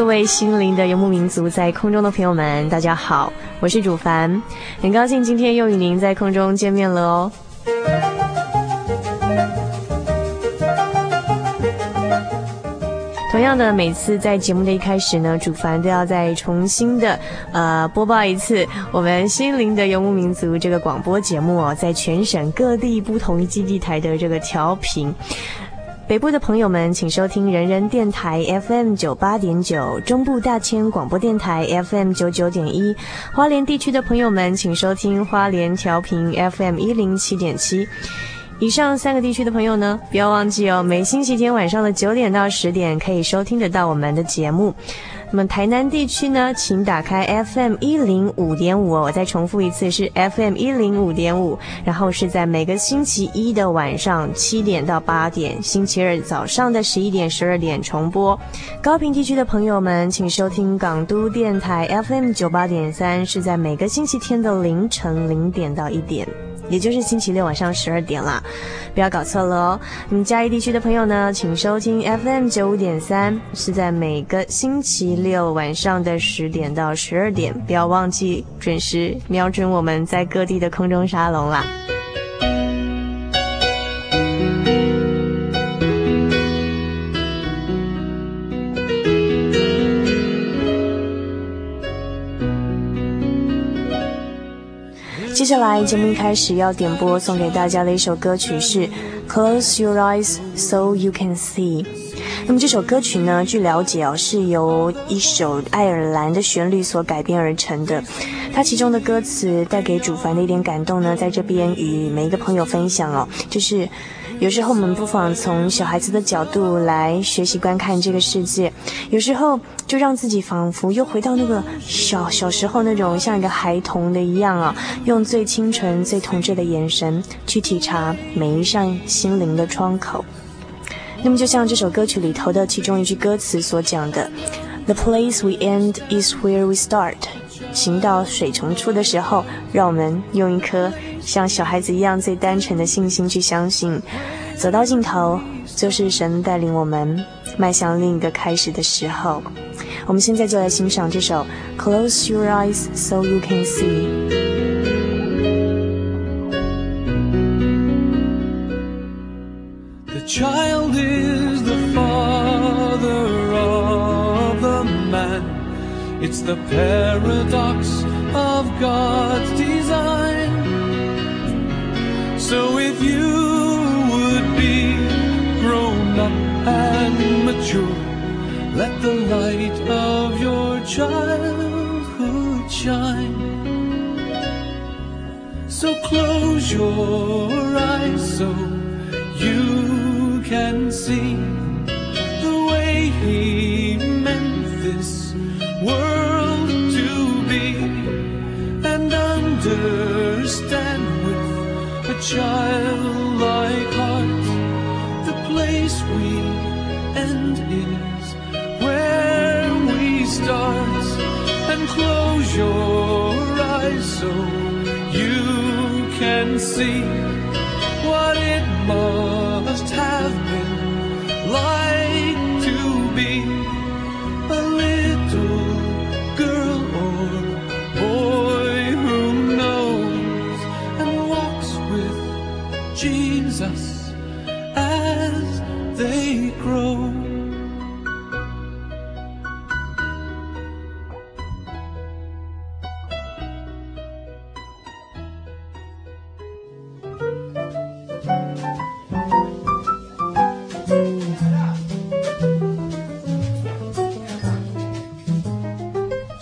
各位心灵的游牧民族，在空中的朋友们，大家好，我是主凡，很高兴今天又与您在空中见面了哦。同样的，每次在节目的一开始呢，主凡都要再重新的呃播报一次我们心灵的游牧民族这个广播节目哦，在全省各地不同基地台的这个调频。北部的朋友们，请收听人人电台 FM 九八点九，中部大千广播电台 FM 九九点一，花莲地区的朋友们，请收听花莲调频 FM 一零七点七。以上三个地区的朋友呢，不要忘记哦，每星期天晚上的九点到十点可以收听得到我们的节目。那么台南地区呢，请打开 FM 一零五点五，我再重复一次是 FM 一零五点五，然后是在每个星期一的晚上七点到八点，星期二早上的十一点十二点重播。高屏地区的朋友们，请收听港都电台 FM 九八点三，是在每个星期天的凌晨零点到一点。也就是星期六晚上十二点了，不要搞错了哦。你们嘉义地区的朋友呢，请收听 FM 九五点三，是在每个星期六晚上的十点到十二点，不要忘记准时瞄准我们在各地的空中沙龙啦。接下来节目一开始要点播送给大家的一首歌曲是《Close Your Eyes So You Can See》。那么这首歌曲呢，据了解哦，是由一首爱尔兰的旋律所改编而成的。它其中的歌词带给主凡的一点感动呢，在这边与每一个朋友分享哦，就是。有时候我们不妨从小孩子的角度来学习观看这个世界，有时候就让自己仿佛又回到那个小小时候那种像一个孩童的一样啊，用最清纯、最童稚的眼神去体察每一扇心灵的窗口。那么，就像这首歌曲里头的其中一句歌词所讲的：“The place we end is where we start。”行到水穷处的时候，让我们用一颗像小孩子一样最单纯的信心去相信，走到尽头就是神带领我们迈向另一个开始的时候。我们现在就来欣赏这首《Close Your Eyes So You Can See》。The child is the father of the man. It's the paradox of God's design. So if you let the light of your childhood shine. So close your eyes so you can see the way He meant this world to be and understand with a childlike and close your eyes so you can see what it must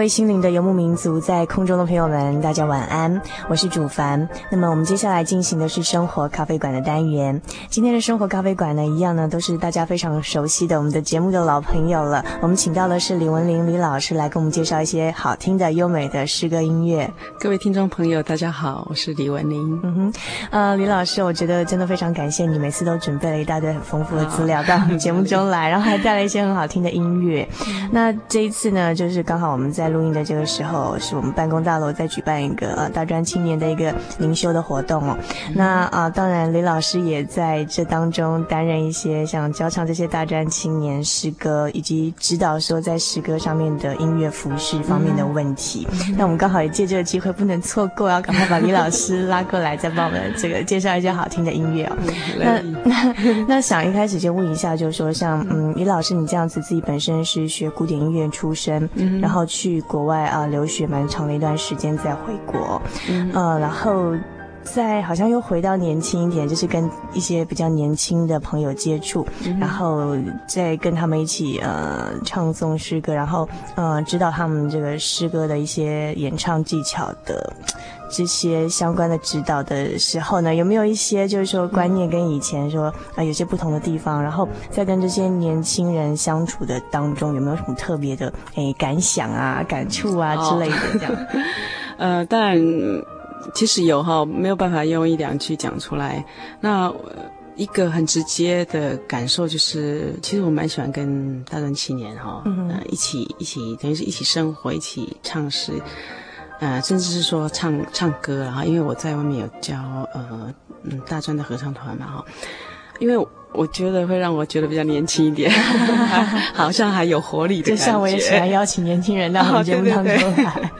位心灵的游牧民族，在空中的朋友们，大家晚安，我是主凡。那么我们接下来进行的是生活咖啡馆的单元。今天的生活咖啡馆呢，一样呢都是大家非常熟悉的我们的节目的老朋友了。我们请到的是李文玲李老师来给我们介绍一些好听的优美的诗歌音乐。各位听众朋友，大家好，我是李文玲。嗯哼，呃，李老师，我觉得真的非常感谢你，每次都准备了一大堆很丰富的资料到我们节目中来，然后还带来一些很好听的音乐。那这一次呢，就是刚好我们在录音的这个时候，是我们办公大楼在举办一个呃大专青年的一个灵修的活动哦。嗯、那啊、呃，当然李老师也在这当中担任一些像教唱这些大专青年诗歌，以及指导说在诗歌上面的音乐服饰方面的问题。嗯、那我们刚好也借这个机会，不能错过，要赶快把李老师拉过来，再帮我们这个介绍一些好听的音乐哦。嗯、那那 那想一开始就问一下，就是说像嗯李老师你这样子自己本身是学古典音乐出身，嗯、然后去。国外啊，留学蛮长的一段时间，再回国，嗯，呃，然后再好像又回到年轻一点，就是跟一些比较年轻的朋友接触，嗯、然后再跟他们一起呃唱诵诗歌，然后呃知道他们这个诗歌的一些演唱技巧的。这些相关的指导的时候呢，有没有一些就是说观念跟以前说啊、呃、有些不同的地方？然后在跟这些年轻人相处的当中，有没有什么特别的诶感想啊、感触啊之类的这样？哦、呃，当然，其实有哈，没有办法用一两句讲出来。那一个很直接的感受就是，其实我蛮喜欢跟大专青年哈，嗯、呃，一起一起等于是一起生活，一起唱诗。呃，甚至是说唱唱歌啊，因为我在外面有教呃嗯大专的合唱团嘛哈，因为我觉得会让我觉得比较年轻一点，好像还有活力的感觉。就像我也喜欢邀请年轻人到我们节目当中来。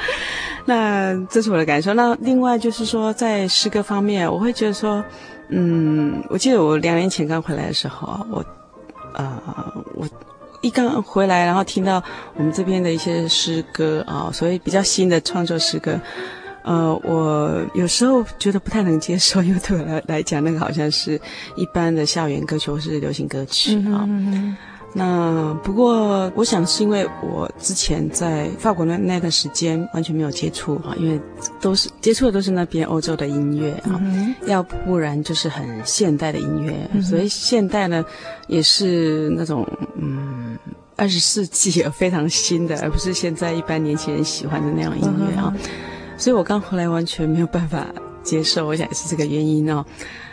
那这是我的感受。那另外就是说，在诗歌方面，我会觉得说，嗯，我记得我两年前刚回来的时候，我呃我。一刚回来，然后听到我们这边的一些诗歌啊，所以比较新的创作诗歌，呃，我有时候觉得不太能接受，因为对我来来讲，那个好像是一般的校园歌曲或是流行歌曲啊。嗯那不过，我想是因为我之前在法国那那段时间完全没有接触啊，因为都是接触的都是那边欧洲的音乐啊，嗯、要不然就是很现代的音乐，嗯、所以现代呢也是那种嗯二十世纪非常新的，而不是现在一般年轻人喜欢的那种音乐啊。嗯、所以我刚回来完全没有办法接受，我想也是这个原因哦。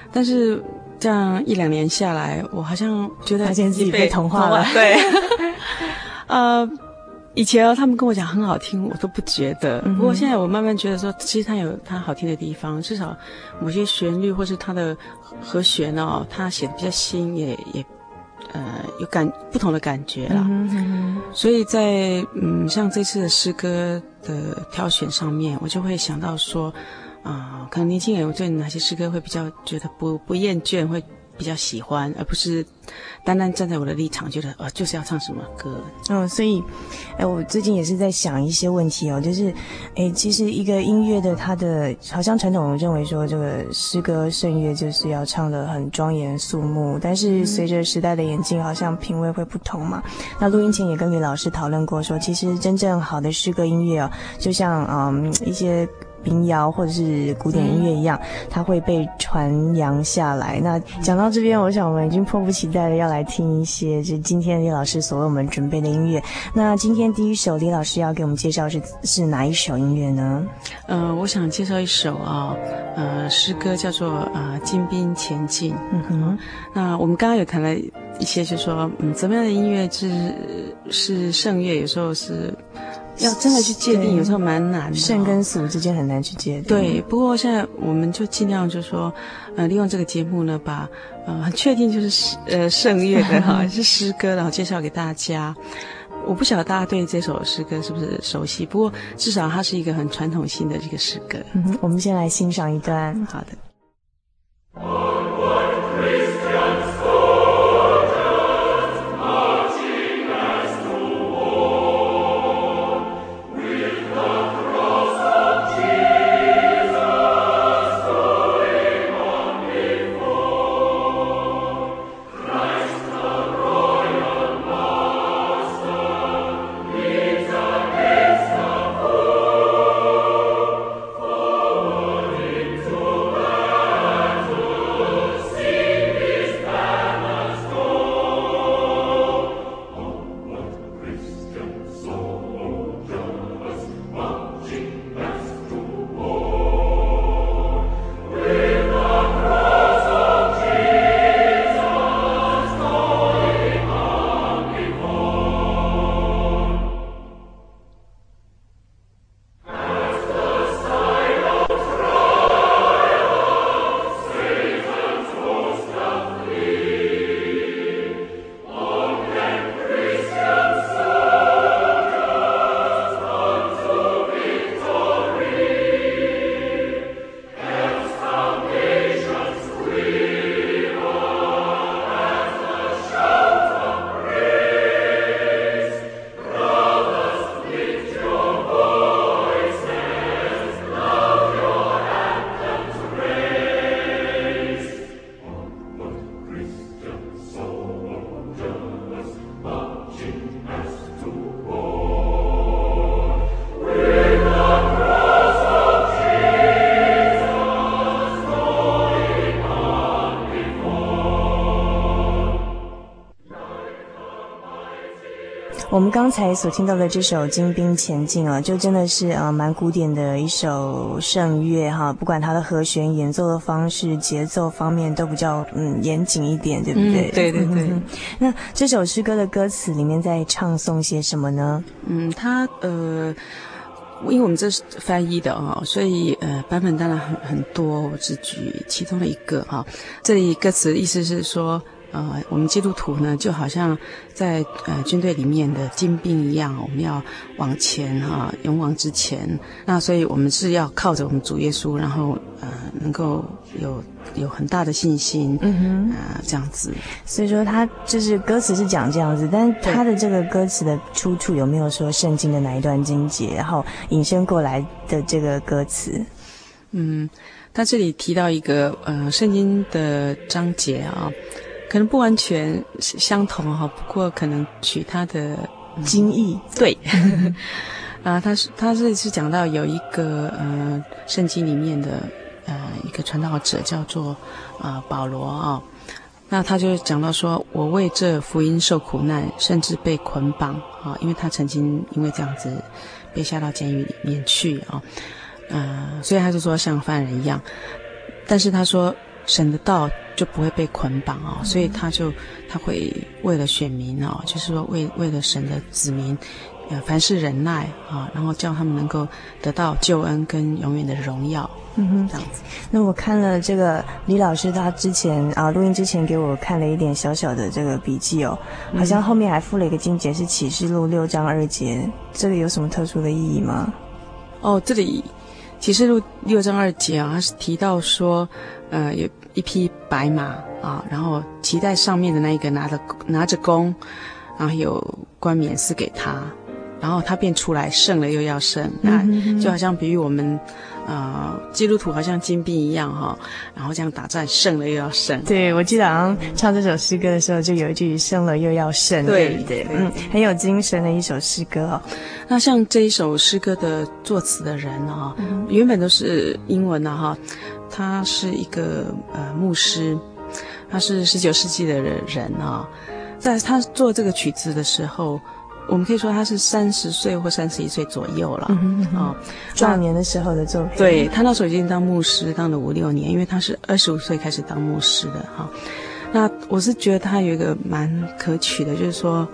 但是。这样一两年下来，我好像觉得发现自己被同化了。对，呃，以前他们跟我讲很好听，我都不觉得。不过现在我慢慢觉得说，其实它有它好听的地方，至少某些旋律或是它的和弦哦，它写的比较新，也也呃有感不同的感觉啦。所以在嗯像这次的诗歌的挑选上面，我就会想到说。啊、呃，可能年轻人对哪些诗歌会比较觉得不不厌倦，会比较喜欢，而不是单单站在我的立场觉得，呃，就是要唱什么歌。嗯，所以，哎，我最近也是在想一些问题哦，就是，哎，其实一个音乐的它的，好像传统认为说这个诗歌圣乐就是要唱的很庄严肃穆，但是随着时代的演进，好像品味会不同嘛。那录音前也跟李老师讨论过说，其实真正好的诗歌音乐哦，就像嗯一些。民谣或者是古典音乐一样，它会被传扬下来。那讲到这边，我想我们已经迫不及待的要来听一些，就今天李老师所为我们准备的音乐。那今天第一首李老师要给我们介绍是是哪一首音乐呢？呃，我想介绍一首啊，呃，诗歌叫做啊《金兵前进》。嗯哼，那我们刚刚有谈了一些，就是说嗯，怎么样的音乐是是圣乐，有时候是。要真的去界定，有时候蛮难的。圣跟俗之间很难去界定。对，不过现在我们就尽量就是说，呃，利用这个节目呢，把呃很确定就是呃圣乐的哈 是诗歌，然后介绍给大家。我不晓得大家对这首诗歌是不是熟悉，不过至少它是一个很传统性的这个诗歌。嗯，我们先来欣赏一段。好的。们刚才所听到的这首《精兵前进》啊，就真的是呃蛮古典的一首圣乐哈，不管它的和弦演奏的方式、节奏方面都比较嗯严谨一点，对不对？嗯、对对对。嗯、那这首诗歌的歌词里面在唱诵些什么呢？嗯，它呃，因为我们这是翻译的啊，所以呃版本当然很很多，我只举其中的一个哈。这里歌词的意思是说。呃，我们基督徒呢，就好像在呃军队里面的精兵一样，我们要往前哈、啊，勇往直前。那所以我们是要靠着我们主耶稣，然后呃，能够有有很大的信心，嗯哼，啊、呃，这样子。所以说，他就是歌词是讲这样子，但是他的这个歌词的出处有没有说圣经的哪一段经节，然后引申过来的这个歌词？嗯，他这里提到一个呃圣经的章节啊。可能不完全相同哈，不过可能取它的经义。对，啊，他是他这里是讲到有一个呃圣经里面的呃一个传道者叫做啊、呃、保罗啊、哦，那他就讲到说，我为这福音受苦难，甚至被捆绑啊、哦，因为他曾经因为这样子被下到监狱里面去啊，呃，所以他就说像犯人一样，但是他说。神的道就不会被捆绑哦，所以他就他会为了选民哦，就是说为为了神的子民，呃，凡事忍耐啊，然后叫他们能够得到救恩跟永远的荣耀。嗯哼，这样子。那我看了这个李老师他之前啊录音之前给我看了一点小小的这个笔记哦，好像后面还附了一个经节是启示录六章二节，这个有什么特殊的意义吗？哦，这里。启示录六章二节啊，他是提到说，呃，有一匹白马啊，然后骑在上面的那一个拿着拿着弓，然后有冠冕赐给他，然后他便出来胜了又要胜，那就好像比喻我们。啊、呃，基督徒好像金兵一样哈，然后这样打仗胜了又要胜。对，我记得好像唱这首诗歌的时候，就有一句“胜了又要胜”。对对，嗯，很有精神的一首诗歌哦。那像这一首诗歌的作词的人啊、嗯，原本都是英文的哈，他是一个呃牧师，他是十九世纪的人啊，在他做这个曲子的时候。我们可以说他是三十岁或三十一岁左右了，啊、嗯哦，壮年的时候的作品。对，他那时候已经当牧师，当了五六年，因为他是二十五岁开始当牧师的哈、哦。那我是觉得他有一个蛮可取的，就是说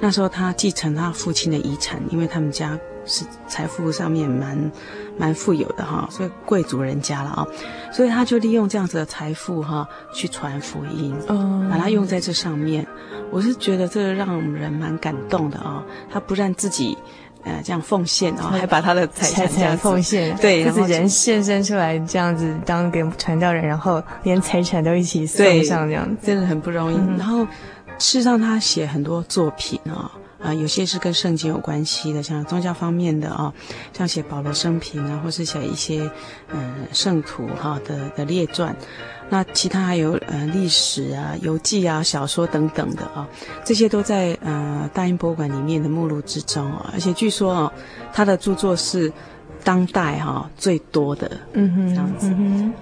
那时候他继承他父亲的遗产，因为他们家是财富上面蛮蛮富有的哈，所以贵族人家了啊，所以他就利用这样子的财富哈去传福音，嗯，把它用在这上面。我是觉得这个让人蛮感动的啊，他不但自己。呃，这样奉献啊，还把他的财产奉献，对，自己人献身出来，这样子当给传道人，然后连财产都一起送上，这样子真的很不容易。嗯、然后，事实上他写很多作品啊，啊、啊，有些是跟圣经有关系的，像宗教方面的啊，像写保罗生平啊，或是写一些嗯、呃、圣徒哈的的列传。那其他还有呃历史啊、游记啊、小说等等的啊，这些都在呃大英博物馆里面的目录之中啊。而且据说啊，他的著作是当代哈、啊、最多的，嗯哼，这样子。嗯、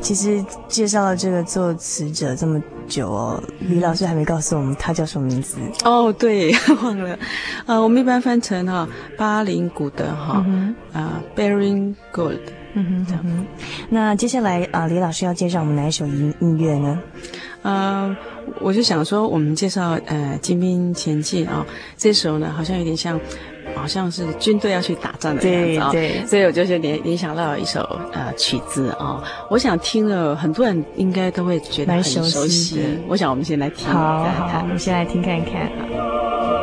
其实介绍了这个作词者这么久哦，李老师还没告诉我们他叫什么名字哦，对，忘了。呃，我们一般翻成哈、啊、巴林古德哈，啊、嗯呃、Baring Gould。嗯哼，哼，那接下来啊，李老师要介绍我们哪一首音音乐呢？呃，我就想说，我们介绍呃《精兵前进》啊，这首呢好像有点像，好像是军队要去打仗的样子啊，对，对，所以我就是联联想到一首呃曲子啊，我想听了很多人应该都会觉得很熟悉，熟悉。我想我们先来听，好，好，我们先来听看看。游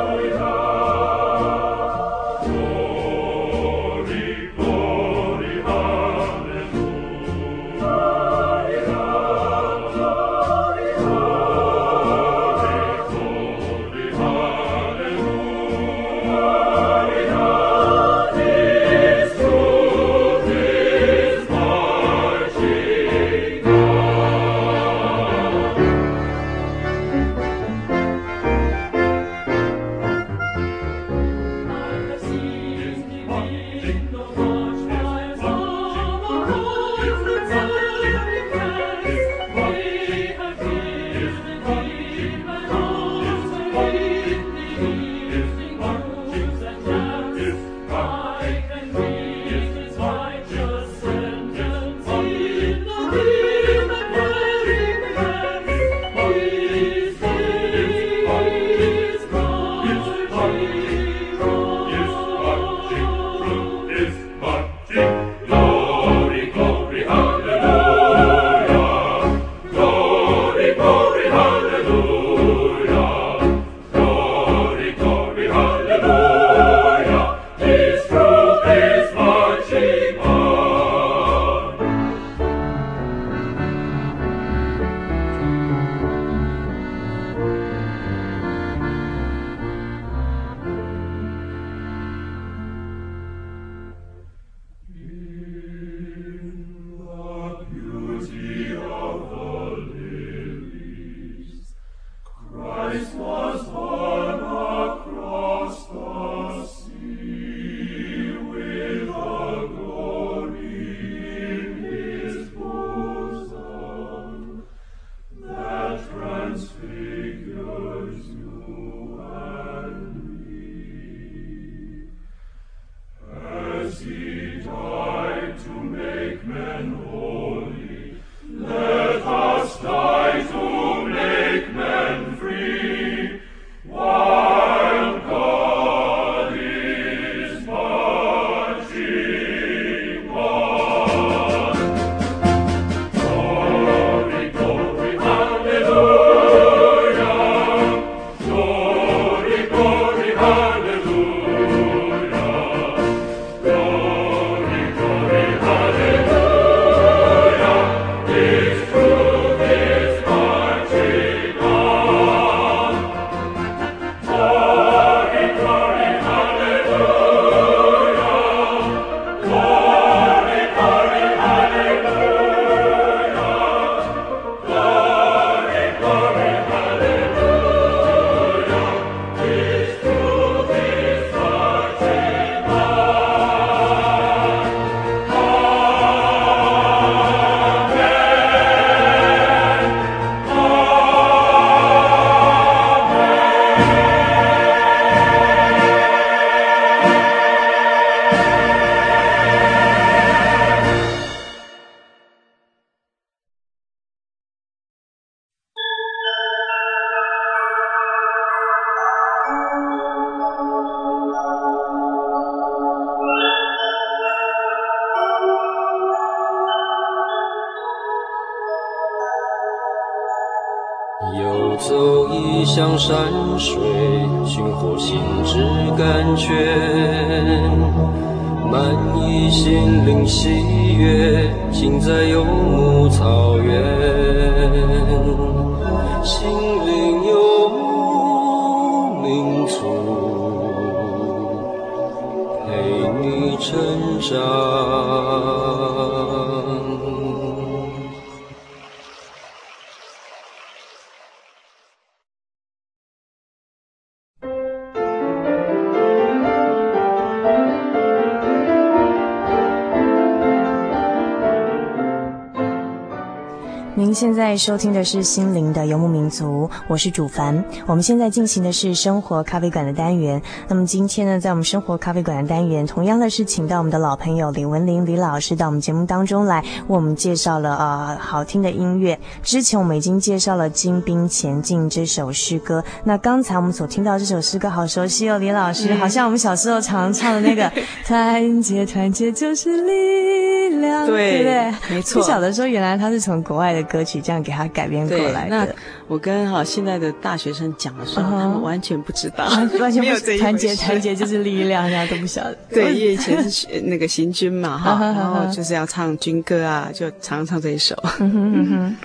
在收听的是心灵的游牧民族，我是主凡。我们现在进行的是生活咖啡馆的单元。那么今天呢，在我们生活咖啡馆的单元，同样的是请到我们的老朋友李文玲李老师到我们节目当中来，为我们介绍了呃好听的音乐。之前我们已经介绍了《精兵前进》这首诗歌。那刚才我们所听到这首诗歌好熟悉哦，李老师，嗯、好像我们小时候常唱的那个 “团结团结就是力量”，对，对不对？没错。小的时候原来他是从国外的歌曲。这样给他改编过来的。那我跟哈现在的大学生讲的时候，uh -huh. 他们完全不知道，完全没有团结，团结就是力量，大家都不晓得。对，因为以前是那个行军嘛，哈，然后就是要唱军歌啊，就常常唱这一首。嗯哼嗯哼。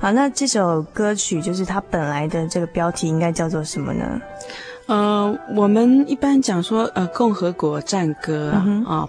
好，那这首歌曲就是它本来的这个标题应该叫做什么呢？呃，我们一般讲说，呃，共和国战歌啊、嗯哦。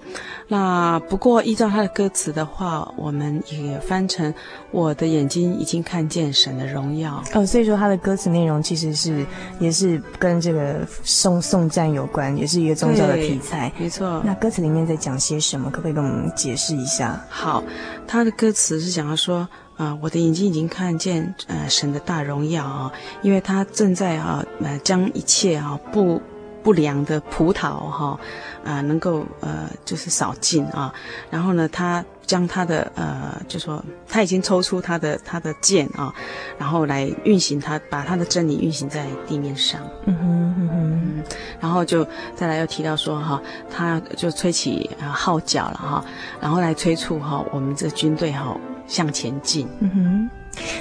那不过依照它的歌词的话，我们也翻成“我的眼睛已经看见神的荣耀”。哦，所以说它的歌词内容其实是也是跟这个送送战有关，也是一个宗教的题材。没错。那歌词里面在讲些什么？可不可以跟我们解释一下？好，它的歌词是讲到说。啊，我的眼睛已经看见，呃，神的大荣耀啊，因为他正在啊，呃，将一切啊不不良的葡萄哈，啊，能够呃，就是扫尽啊，然后呢，他将他的呃，就说他已经抽出他的他的剑啊，然后来运行他，把他的真理运行在地面上。嗯哼嗯哼，然后就再来又提到说哈，他就吹起啊号角了哈，然后来催促哈我们这军队哈。向前进。嗯哼，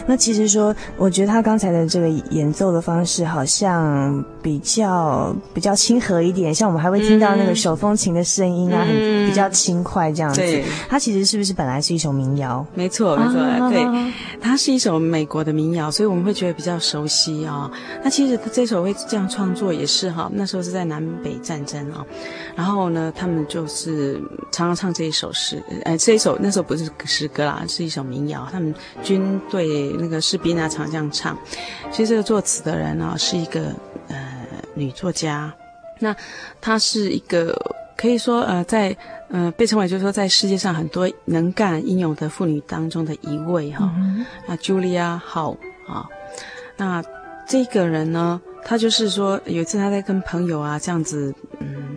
那其实说，我觉得他刚才的这个演奏的方式好像比较比较亲和一点，像我们还会听到那个手风琴的声音啊，嗯、很比较轻快这样子。对，它其实是不是本来是一首民谣？没错，没错、啊，对，它是一首美国的民谣，所以我们会觉得比较熟悉啊、哦。那其实这首会这样创作也是哈，那时候是在南北战争啊。然后呢，他们就是常常唱这一首诗，呃，这一首那时候不是诗歌啦，是一首民谣。他们军队那个士兵啊，常这样唱。其实这个作词的人呢，是一个呃女作家。那她是一个可以说呃，在呃被称为就是说在世界上很多能干英勇的妇女当中的一位哈。啊，Julia Howe 啊，那这个人呢，他就是说有一次他在跟朋友啊这样子，嗯。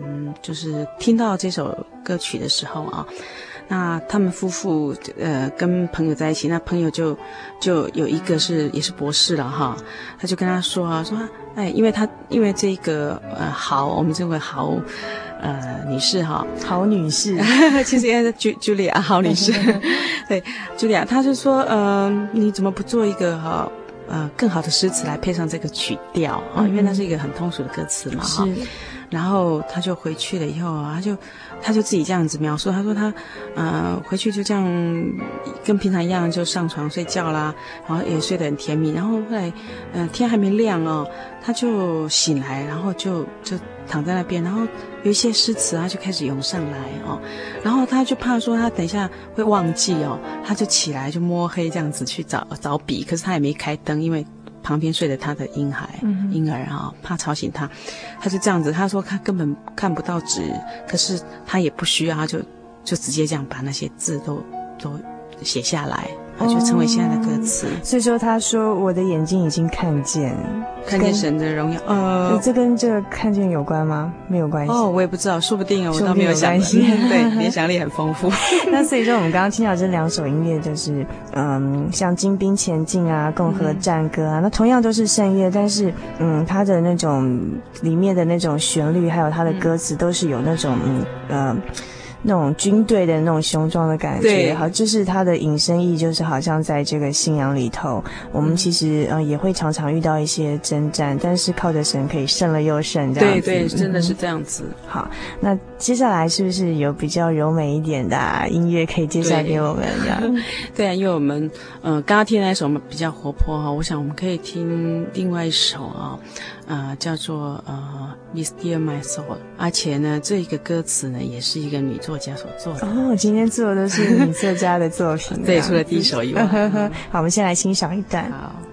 就是听到这首歌曲的时候啊，那他们夫妇呃跟朋友在一起，那朋友就就有一个是也是博士了哈，他就跟他说啊说，哎，因为他因为这个呃豪，我们这位豪呃女士哈，好女士，其实应该是朱朱莉亚好女士，对，朱莉亚，他就说呃你怎么不做一个哈呃更好的诗词来配上这个曲调啊、嗯，因为那是一个很通俗的歌词嘛哈。然后他就回去了以后啊，他就他就自己这样子描述，他说他呃回去就这样跟平常一样就上床睡觉啦，然后也睡得很甜蜜。然后后来呃天还没亮哦，他就醒来，然后就就躺在那边，然后有一些诗词啊就开始涌上来哦，然后他就怕说他等一下会忘记哦，他就起来就摸黑这样子去找找笔，可是他也没开灯，因为。旁边睡着他的婴孩、嗯、婴儿啊，怕吵醒他，他就这样子。他说他根本看不到纸，可是他也不需要，他就就直接这样把那些字都都写下来。就成为现在的歌词，所以说他说我的眼睛已经看见，看见神的荣耀。呃，这跟这个看见有关吗？没有关系。哦，我也不知道，说不定哦，我倒没有想过。对，联想力很丰富。那所以说，我们刚刚听到这两首音乐，就是嗯，像《精兵前进》啊，《共和战歌》啊，嗯，那同样都是圣乐，但是嗯，它的那种里面的那种旋律，还有它的歌词，都是有那种嗯呃。那种军队的那种雄壮的感觉，对好，就是它的引申义，就是好像在这个信仰里头，我们其实呃也会常常遇到一些征战，但是靠着神可以胜了又胜，这样子。对对，真的是这样子。好，那接下来是不是有比较柔美一点的、啊、音乐可以介绍给我们的？对啊，因为我们呃刚刚听那首比较活泼哈，我想我们可以听另外一首啊，呃叫做呃《，Mister My Soul，》，而且呢这一个歌词呢也是一个女作家所做的。哦，今天做的都是女作家的作品。对，除了第一首以外。好，我们先来欣赏一段。好。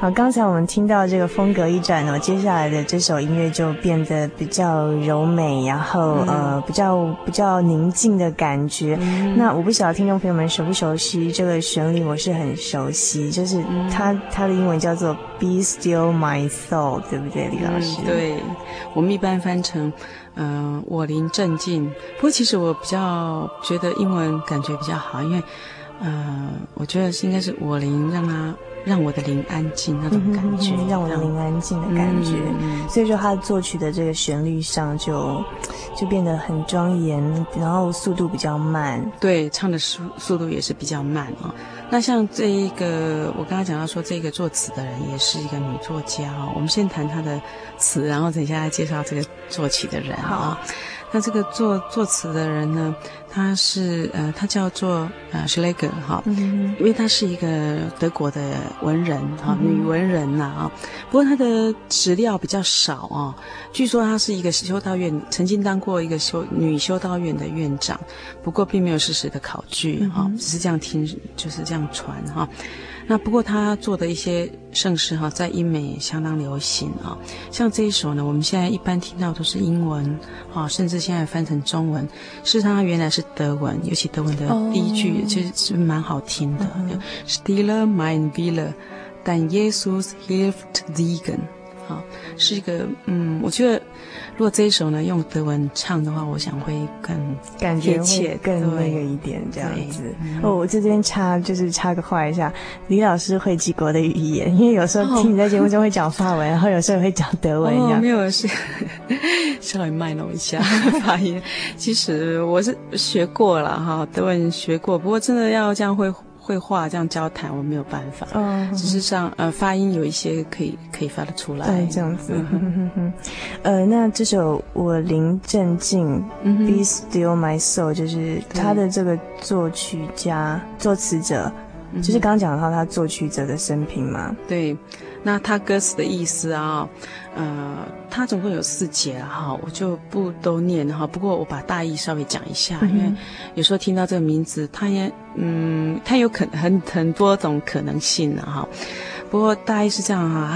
好，刚才我们听到这个风格一转哦，接下来的这首音乐就变得比较柔美，然后、嗯、呃比较比较宁静的感觉。嗯、那我不晓得听众朋友们熟不熟悉这个旋律，我是很熟悉，就是它、嗯、它的英文叫做 Be Still My Soul，对不对，李老师？嗯、对，我们一般翻成嗯、呃、我灵镇静。不过其实我比较觉得英文感觉比较好，因为呃我觉得是应该是我灵让它。让我的灵安静那种感觉，让我的灵安静的感觉。嗯、所以说，他作曲的这个旋律上就就变得很庄严，然后速度比较慢。对，唱的速速度也是比较慢啊、哦。那像这一个，我刚刚讲到说，这个作词的人也是一个女作家哦。我们先谈她的词，然后等一下来介绍这个作曲的人啊、哦。那这个作作词的人呢，他是呃，他叫做呃 Schlegel 哈，嗯，因为他是一个德国的文人哈，女文人呐啊。不过他的史料比较少啊，据说他是一个修道院曾经当过一个修女修道院的院长，不过并没有事实的考据哈，只是这样听就是这样传哈。那不过他做的一些盛世哈，在英美也相当流行啊。像这一首呢，我们现在一般听到都是英文啊，甚至现在翻成中文。事实上，它原来是德文，尤其德文的第一句其实是蛮好听的。Stille mein Wille, dein Jesus hilft siegen。啊，是一个嗯，我觉得如果这一首呢用德文唱的话，我想会更感觉切更那个一点这样子。哦，我这边插就是插个话一下，李老师会几国的语言，因为有时候听你在节目中会讲法文，哦、然后有时候也会讲德文一样。哦、没有是 稍微卖弄一下发音。其实我是学过了哈，德文学过，不过真的要这样会。会话这样交谈，我没有办法。嗯，只是上呃发音有一些可以可以发得出来。对，这样子。呃，那这首我林正静、嗯、，Be Still My Soul，就是他的这个作曲家、作词者，就是刚刚讲到他作曲者的生平嘛。对。那他歌词的意思啊，呃，他总共有四节哈，我就不都念哈。不过我把大意稍微讲一下，嗯、因为有时候听到这个名字，他也嗯，他有可很很多种可能性的哈。不过大意是这样哈，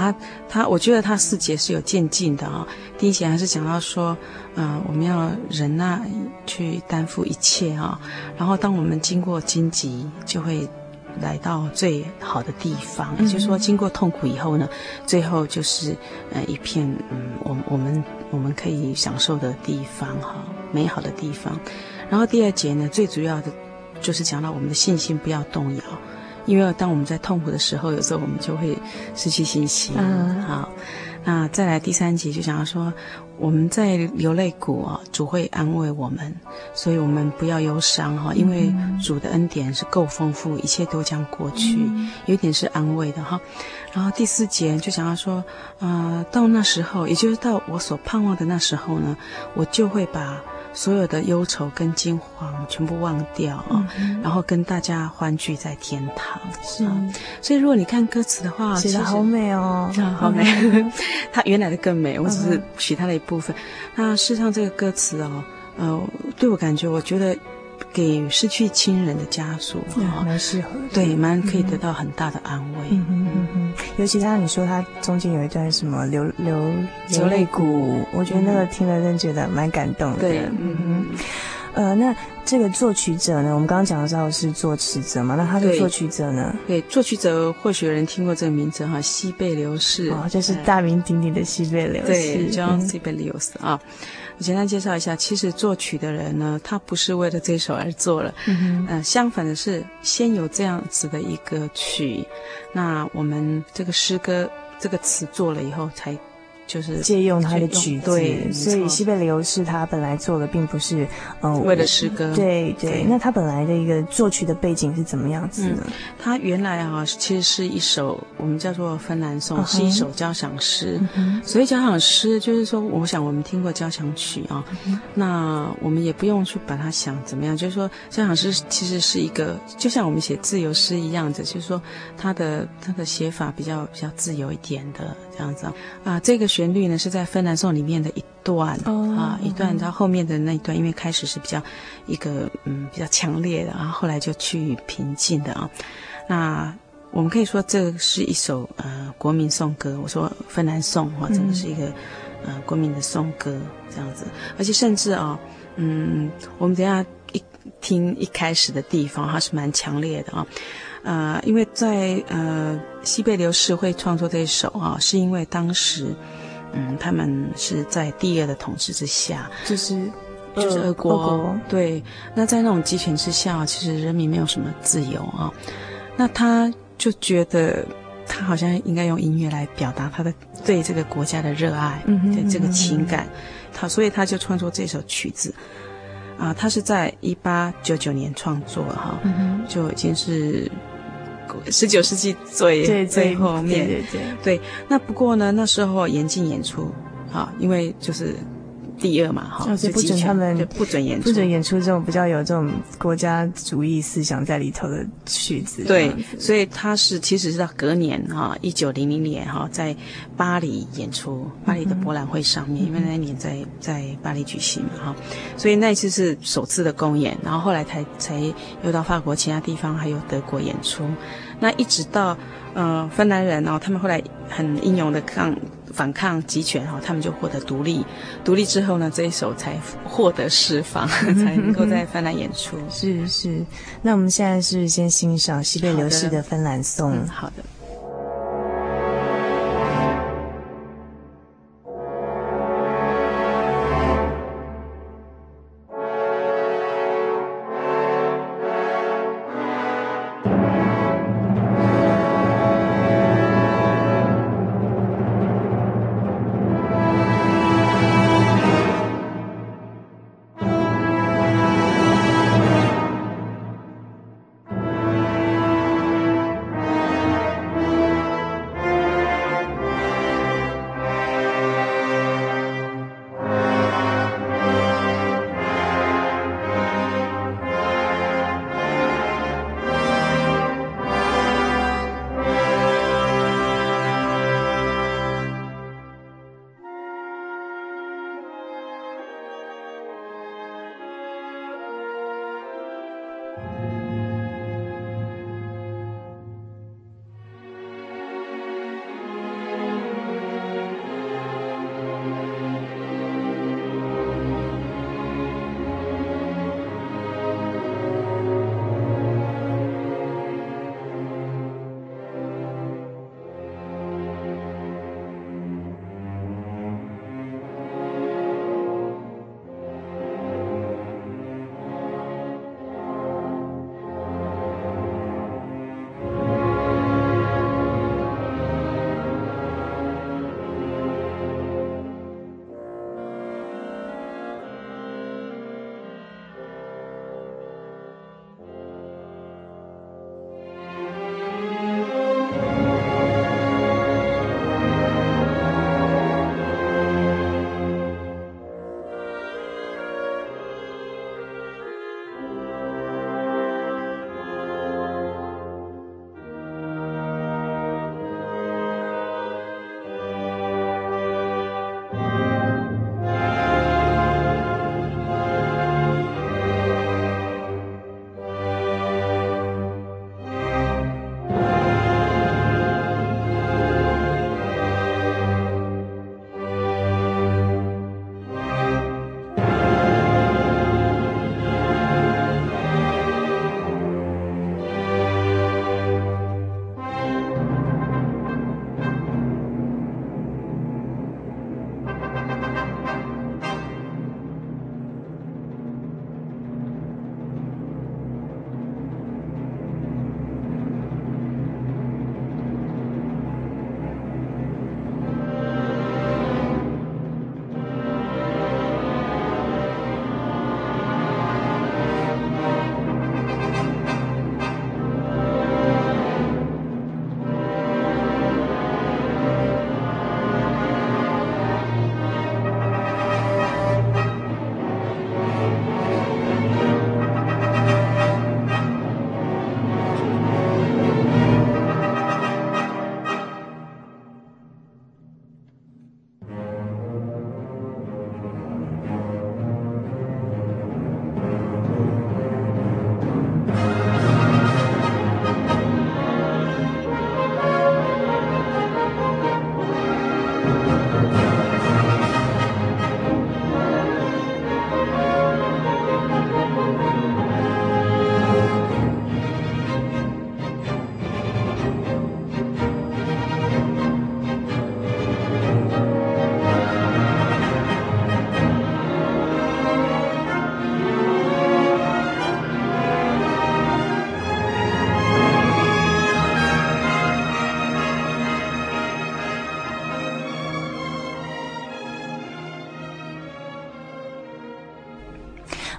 他他我觉得他四节是有渐进的啊。第一节还是讲到说，嗯、呃，我们要忍耐去担负一切啊，然后当我们经过荆棘，就会。来到最好的地方，也就是说，经过痛苦以后呢，最后就是呃一片嗯，我我们我们可以享受的地方哈，美好的地方。然后第二节呢，最主要的就是讲到我们的信心不要动摇，因为当我们在痛苦的时候，有时候我们就会失去信心。嗯，好。那再来第三节就讲到说，我们在流泪谷啊，主会安慰我们，所以我们不要忧伤哈，因为主的恩典是够丰富，一切都将过去，有一点是安慰的哈。然后第四节就讲到说，呃，到那时候，也就是到我所盼望的那时候呢，我就会把。所有的忧愁跟惊慌全部忘掉啊，嗯、然后跟大家欢聚在天堂。是，所以如果你看歌词的话，写的好美哦，好美。它原来的更美，我只是取它的一部分。嗯、那事实上这个歌词哦，呃，对我感觉，我觉得。给失去亲人的家属，蛮适合，对，蛮可以得到很大的安慰。嗯嗯嗯，尤其他你说他中间有一段什么流流流泪谷，我觉得那个听了真觉得蛮感动的。对，嗯哼，呃，那这个作曲者呢？我们刚刚讲的时候是作词者嘛？那他的作曲者呢？对，作曲者或许有人听过这个名字哈，西贝流士，哦，就是大名鼎鼎的西贝流士，对，John Sibelius 啊。我简单介绍一下，其实作曲的人呢，他不是为了这首而做了，嗯哼，呃，相反的是，先有这样子的一个曲，那我们这个诗歌这个词做了以后才。就是借用他的曲子，对，所以西贝流士他本来做的并不是，嗯、呃，为了诗歌，对对。对那他本来的一个作曲的背景是怎么样子呢？嗯、他原来啊，其实是一首我们叫做芬兰颂，uh huh. 是一首交响诗。Uh huh. 所以交响诗就是说，我想我们听过交响曲啊，uh huh. 那我们也不用去把它想怎么样，就是说交响诗其实是一个，就像我们写自由诗一样的，就是说它的它的写法比较比较自由一点的这样子啊，啊这个。旋律呢是在芬兰颂里面的一段、oh, 啊，一段到后面的那一段，因为开始是比较一个嗯比较强烈的，然后后来就趋于平静的啊。那我们可以说这是一首呃国民颂歌。我说芬兰颂哈，真的是一个、嗯、呃国民的颂歌这样子，而且甚至啊，嗯，我们等一下一听一开始的地方，它是蛮强烈的啊。呃，因为在呃西贝流士会创作这一首啊，是因为当时。嗯，他们是在第二的统治之下，就是就是俄国，俄国对。那在那种集权之下，其实人民没有什么自由啊。那他就觉得他好像应该用音乐来表达他的对这个国家的热爱，嗯哼，对这个情感。他所以他就创作这首曲子啊，他是在一八九九年创作哈，嗯、就已经是。十九世纪最最最后面，对对对，对。那不过呢，那时候严禁演出，啊，因为就是。第二嘛，哈，就不准他们不准演出，不准演出这种比较有这种国家主义思想在里头的曲子。对，所以他是其实是到隔年哈，一九零零年哈，在巴黎演出，巴黎的博览会上面，嗯、因为那一年在在巴黎举行嘛哈，所以那一次是首次的公演，然后后来才才又到法国其他地方还有德国演出，那一直到呃芬兰人哦，他们后来很英勇的抗。反抗集权哈，他们就获得独立。独立之后呢，这一首才获得释放，才能够在芬兰演出。是是，那我们现在是先欣赏西贝流士的芬兰颂。好的。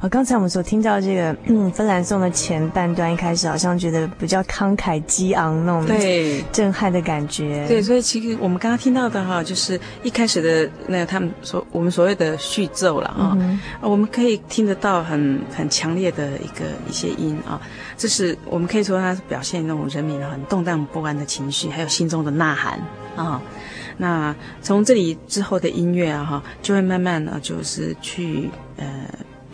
好，刚才我们所听到这个嗯芬兰颂的前半段，一开始好像觉得比较慷慨激昂那种对震撼的感觉。对，所以其实我们刚刚听到的哈，就是一开始的那个他们所我们所谓的序奏了啊，嗯、我们可以听得到很很强烈的一个一些音啊，这是我们可以说它是表现那种人民很动荡不安的情绪，还有心中的呐喊啊。那从这里之后的音乐啊，哈，就会慢慢的，就是去呃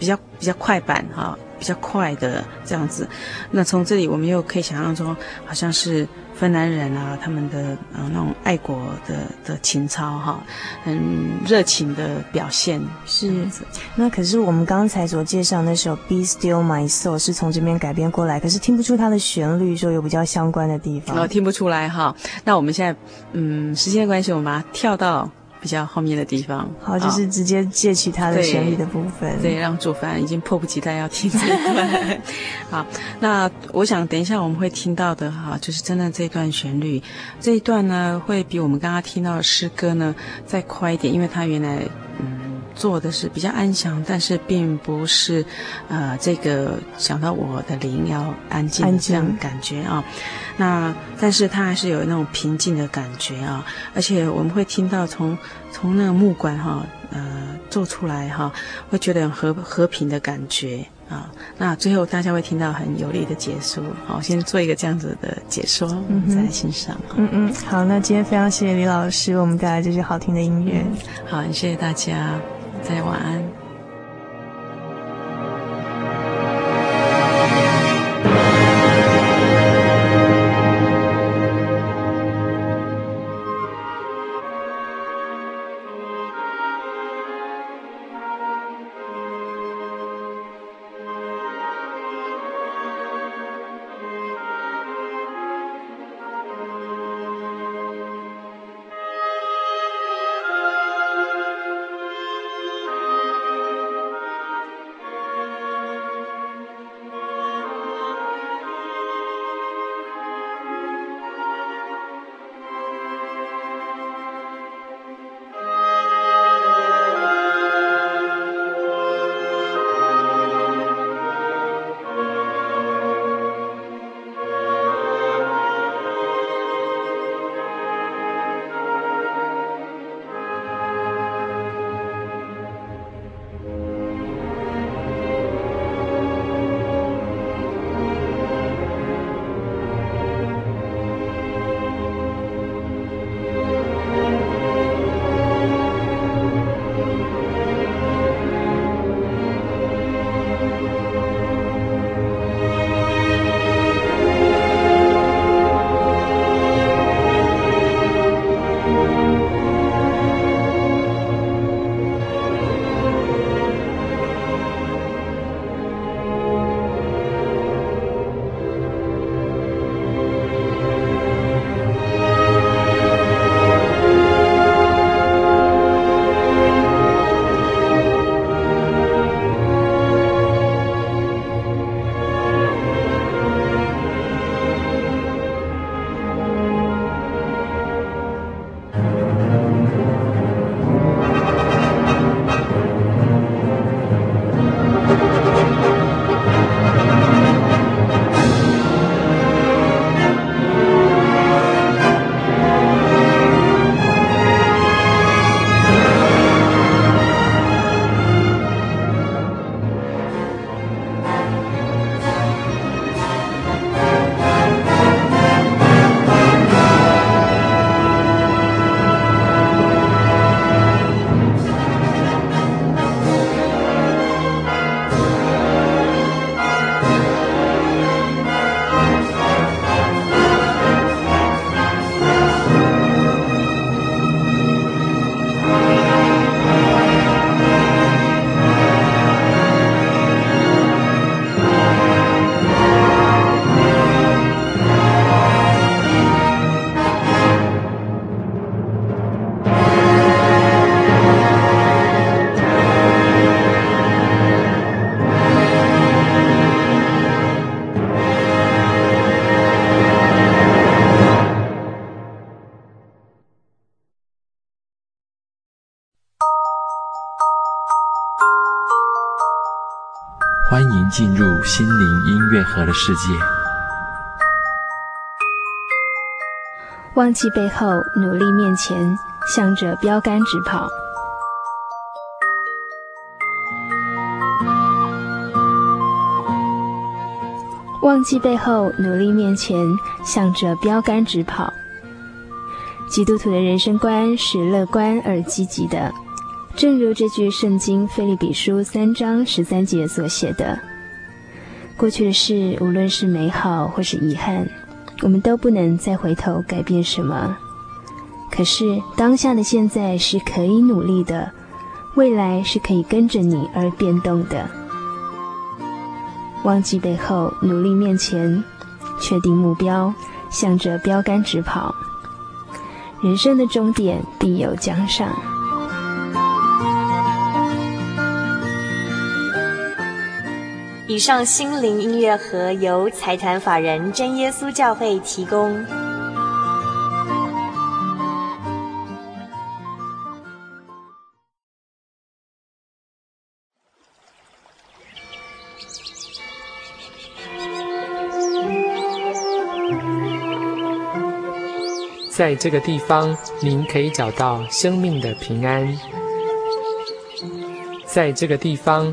比较比较快板哈，比较快的这样子。那从这里我们又可以想象说，好像是。芬兰人啊，他们的呃那种爱国的的情操哈，很热情的表现是。那可是我们刚才所介绍那首《Be Still My Soul》是从这边改编过来，可是听不出它的旋律，说有比较相关的地方。哦，听不出来哈。那我们现在嗯，时间的关系，我们把它跳到。比较后面的地方，好，就是直接借取它的旋律的部分，对，对，让主凡已经迫不及待要听这一段。好，那我想等一下我们会听到的哈，就是真的这一段旋律，这一段呢会比我们刚刚听到的诗歌呢再快一点，因为它原来嗯。做的是比较安详，但是并不是，呃，这个想到我的灵要安静这样感觉啊。那但是它还是有那种平静的感觉啊，而且我们会听到从从那个木管哈，呃，做出来哈，会觉得很和和平的感觉啊。那最后大家会听到很有力的结束。好，先做一个这样子的解说，嗯，再来欣赏。嗯嗯，好，那今天非常谢谢李老师，我们带来这些好听的音乐。好，谢谢大家。再晚安。进入心灵音乐盒的世界。忘记背后，努力面前，向着标杆直跑。忘记背后，努力面前，向着标杆直跑。基督徒的人生观是乐观而积极的，正如这句圣经《腓立比书》三章十三节所写的：“过去的事，无论是美好或是遗憾，我们都不能再回头改变什么。可是当下的现在是可以努力的，未来是可以跟着你而变动的。”忘记背后，努力面前，确定目标，向着标杆直跑。人生的终点必有奖赏。以上心灵音乐盒由财团法人真耶稣教会提供。在这个地方，您可以找到生命的平安。在这个地方，